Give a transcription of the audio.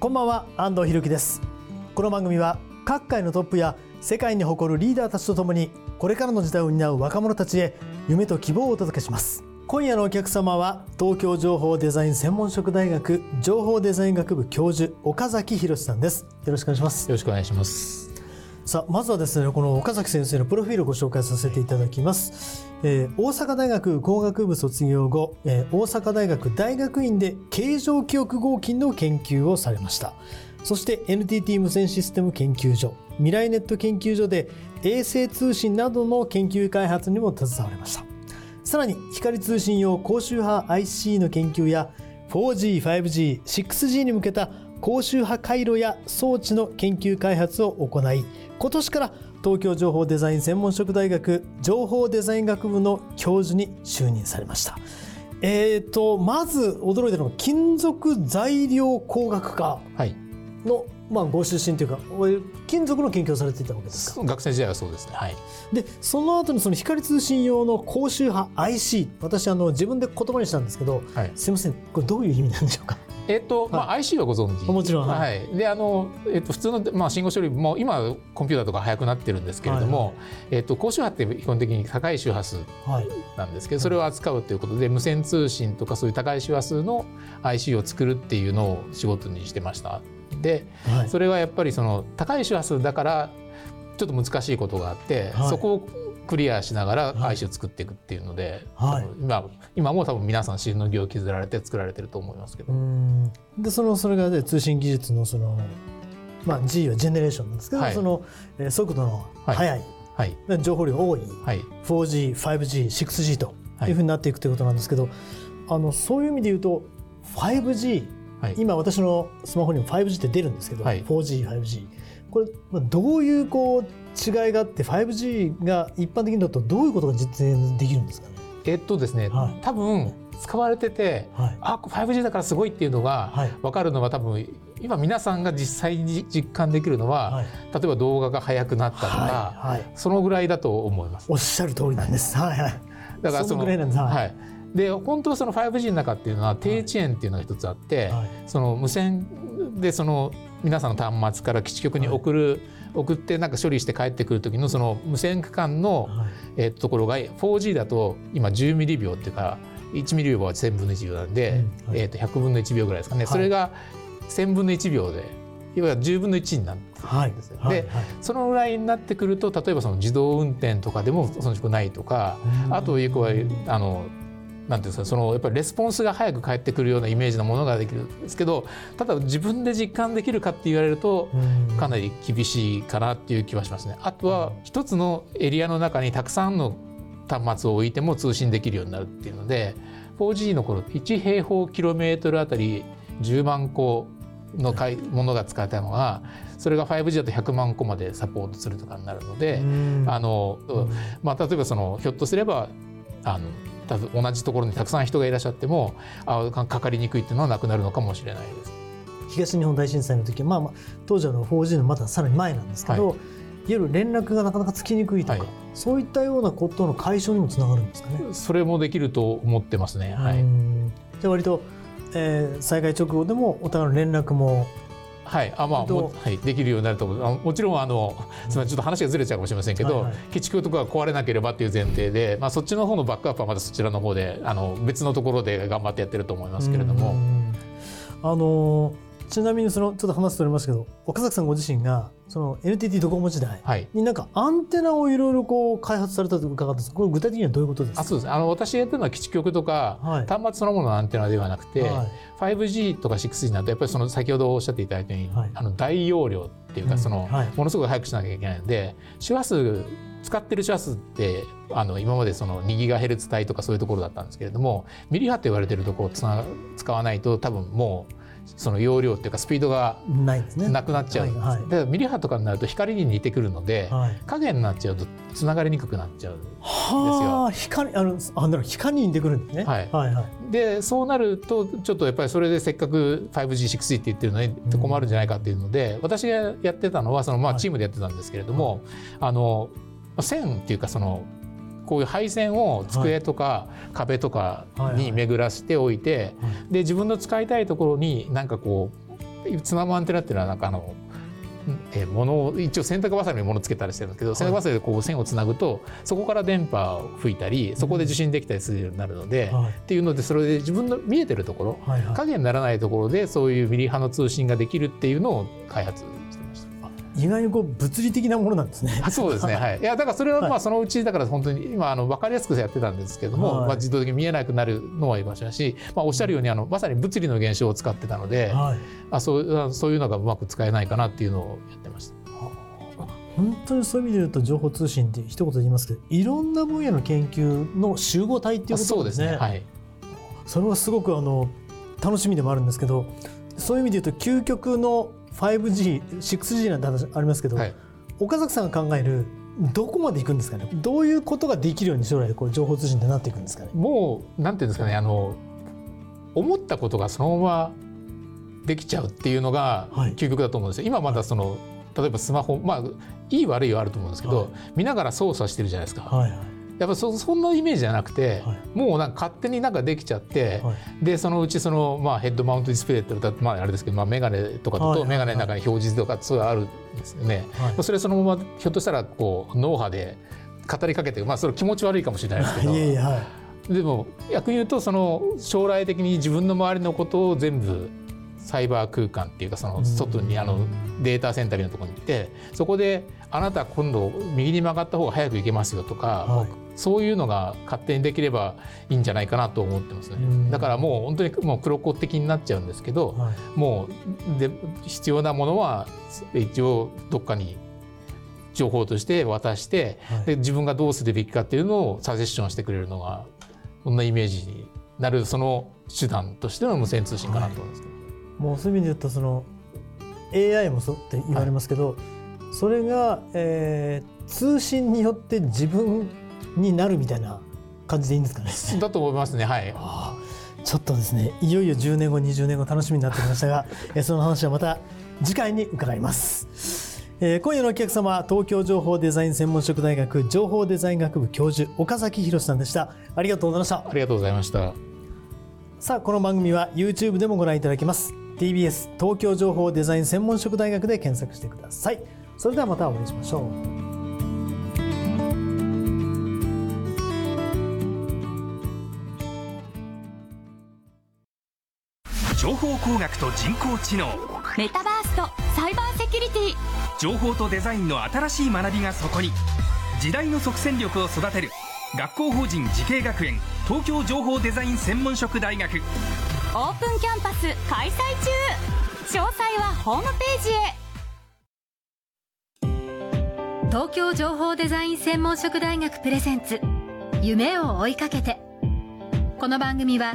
こんばんは安藤博樹です。この番組は各界のトップや世界に誇るリーダーたちとともにこれからの時代を担う若者たちへ夢と希望をお届けします。今夜のお客様は東京情報デザイン専門職大学情報デザイン学部教授岡崎博さんです。よろしくお願いします。よろしくお願いします。さあまずはですねこの岡崎先生のプロフィールをご紹介させていただきます、えー、大阪大学工学部卒業後、えー、大阪大学大学院で形状記憶合金の研究をされました。そして NTT 無線システム研究所未来ネット研究所で衛星通信などの研究開発にも携われました。さらに光通信用高周波 IC の研究や 4G、5G、6G に向けた高周波回路や装置の研究開発を行い今年から東京情報デザイン専門職大学情報デザイン学部の教授に就任されました。えーとまず驚いたのが金属材料工学科の、まあ、ご出身というか金属の研究をされていたわけですか？学生時代はそうですね。はい。でその後にその光通信用の高周波 IC 私あの自分で言葉にしたんですけど、はい、すみませんこれどういう意味なんでしょうか？えっと、まあ、IC はご存知？もちろん、はい、はい、であの、えっと、普通の、まあ、信号処理も今コンピューターとか速くなってるんですけれども、えっと、高周波って基本的に高い周波数なんですけど、はい、それを扱うということで無線通信とかそういう高い周波数の IC を作るっていうのを仕事にしてました。で、はい、それはやっぱりその高い周波数だからちょっと難しいことがあって、そこをクリアしながら IC を作っていくっていうので、はい、今今も多分皆さん死の儀を削られて作られてると思いますけど。でそのそれが、ね、通信技術のその、まあ、G はジェネレーションなんですけど、はい、その、えー、速度の速い、はい、情報量が多い、はい、4G、5G、6G とい。うふうになっていくということなんですけど、あのそういう意味で言うと 5G、今私のスマホにも 5G って出るんですけど、4G、5G これどういうこう違いがあって 5G が一般的にだとどういうことが実現できるんですかね？えっとですね、はい、多分使われてて、はい、あ 5G だからすごいっていうのが分かるのは多分今皆さんが実際に実感できるのは、はい、例えば動画が速くなったとか、はい。はい、そのぐらいだと思います。おっしゃる通りなんです。はい。はい。だからそのぐらいなんです。はい。で本当はその 5G の中っていうのは低遅延っていうのが一つあって、その無線でその皆さんの端末から基地局に送る、送ってなんか処理して帰ってくる時のその無線区間の、えー、ところが 4G だと今10ミリ秒っていうか1ミリ秒は1000分の1秒なんで、えー、と100分の1秒ぐらいですかね、それが1000分の1秒でいわゆる10分の1になってくるんですよ、で、そのぐらいになってくると例えばその自動運転とかでも遜色ないとか、あというはあのなんていうんですかそのやっぱりレスポンスが早く返ってくるようなイメージのものができるんですけどただ自分で実感できるかって言われるとかなり厳しいかなっていう気はしますね。あとは一つのエリアの中にたくさんの端末を置いても通信できるようになるっていうので 4G の頃1平方キロメートルあたり10万個のものが使えたのがそれが 5G だと100万個までサポートするとかになるのであの、まあ、例えばそのひょっとすればあの同じところにたくさん人がいらっしゃってもあかかりにくいっていうのはなくなるのかもしれないです。東日本大震災の時は、まあ、まあ当時は 4G のまださらに前なんですけど、はい、いわゆる連絡がなかなかつきにくいとか、はい、そういったようなことの解消にもつながるんですかね。それもできると思ってますね。はい、じゃあ割と、えー、災害直後でもお互いの連絡もはい、あまあも、はい、できるようになると思う。もちろんあの、すみませんちょっと話がずれちゃうかもしれませんけど、はい。はい、基地局とかが壊れなければっていう前提で、まあ、そっちの方のバックアップはまたそちらの方であの別のところで頑張ってやってると思いますけれども。あのちなみにそのちょっと話しておりますけど岡崎さんご自身がその NTT ドコモ時代はい。になんかアンテナをいろいろこう開発されたと伺ったんですこれ具体的にはどういうことですか？あそうです。あの私やってるのは基地局とか、はい。端末そのもののアンテナではなくて、はい。5G とか 6G になるとやっぱりその先ほどおっしゃっていただいたように、はい。あの大容量っていうか、うん。そのはい。ものすごく早くしなきゃいけないので周波数使ってる周波数ってあの今までその2ギガヘルツ帯とかそういうところだったんですけれどもミリ波と言われてるところを使わないと多分もうその容量っていうかスピードがなくなっちゃう、はいはい。でミリ波とかになると光に似てくるので、はい。影になっちゃうとつながりにくくなっちゃうはあ光あのあなるほど光に似てくるんですね。はい。はいはい。でそうなるとちょっとやっぱりそれでせっかく 5G6G って言ってるのに困るんじゃないかっていうので、私がやってたのはそのまあはい。チームでやってたんですけれども、あの線っていうかそのこういう配線を机とか壁とかに巡らしておいて、はい。で自分の使いたいところになんかこうつなぐアンテナっていうのはなんかあの。えー物を一応洗濯バサミに物つけたりしてるんですけど、洗濯バサミでこう線をつなぐとそこから電波を吹いたりそこで受信できたりするようになるので、はい。っていうのでそれで自分の見えてるところ影にならないところでそういうミリ波の通信ができるっていうのを開発し。意外にこう物理的なものなんですね。あ そうですね、はい、いやだからそれははい。まあそのうちだから本当に今あの分かりやすくやってたんですけども、はい。まあ、自動的に見えなくなるのは言いましたし、まあ、おっしゃるようにあのまさに物理の現象を使ってたので、はい。あそうあそういうのがうまく使えないかなっていうのをやってました。本当にそういう意味で言うと情報通信って一言で言いますけどいろんな分野の研究の集合体っていうあそうでことですねすね。はい。それはすごくあの楽しみでもあるんですけどそういう意味で言うと究極の 5G6G なんて話ありますけど、はい。岡崎さんが考えるどこまでいくんですかね？どういうことができるように将来こう情報通信ってなっていくんですかね？もうなんていうんですかね？あの思ったことがそのままできちゃうっていうのがはい。究極だと思うんですよ。今まだその例えばスマホまあいい悪いはあると思うんですけど、はい。見ながら操作してるじゃないですか。はいはいやっぱそそんなイメージじゃなくて、はい。もうなんか勝手になんかできちゃって、はい。でそのうちその、まあ、ヘッドマウントディスプレイってまああれですけど、まあ、メガネとかだとはい。はいメガネの中に表示とかそういうのあるんですよね。はい。それそのままひょっとしたらこう脳波で語りかけてまあそれ気持ち悪いかもしれないですけど。いえいえはい。でも逆に言うとその将来的に自分の周りのことを全部サイバー空間っていうかその外にあのデータセンターのところに行ってそこであなた今度右に曲がった方が早く行けますよとか、はいそういうのが勝手にできればいいんじゃないかなと思ってますね。うん。だからもう本当にもう黒子的になっちゃうんですけど、はい。もうで必要なものは一応どっかに情報として渡して、はい。で自分がどうするべきかっていうのをサジェッションしてくれるのがそんなイメージになるその手段としての無線通信かなと思いますけど、もうそういう意味で言うとその AI もそうって言われますけど、それが、えー通信によって自分になるみたいな感じでいいんですかね。だと思いますねはい。ちょっとですねいよいよ10年後20年後楽しみになってきましたが えーその話はまた次回に伺います、えー今夜のお客様は東京情報デザイン専門職大学情報デザイン学部教授岡崎博さんでしたありがとうございましたありがとうございました。さあこの番組は YouTube でもご覧いただけます TBS 東京情報デザイン専門職大学で検索してくださいそれではまたお会いしましょう情報工学と人工知能。メタバースとサイバーセキュリティ。情報とデザインの新しい学びがそこに。時代の即戦力を育てる。学校法人慈恵学園東京情報デザイン専門職大学。オープンキャンパス開催中。詳細はホームページへ。東京情報デザイン専門職大学プレゼンツ。夢を追いかけて。この番組は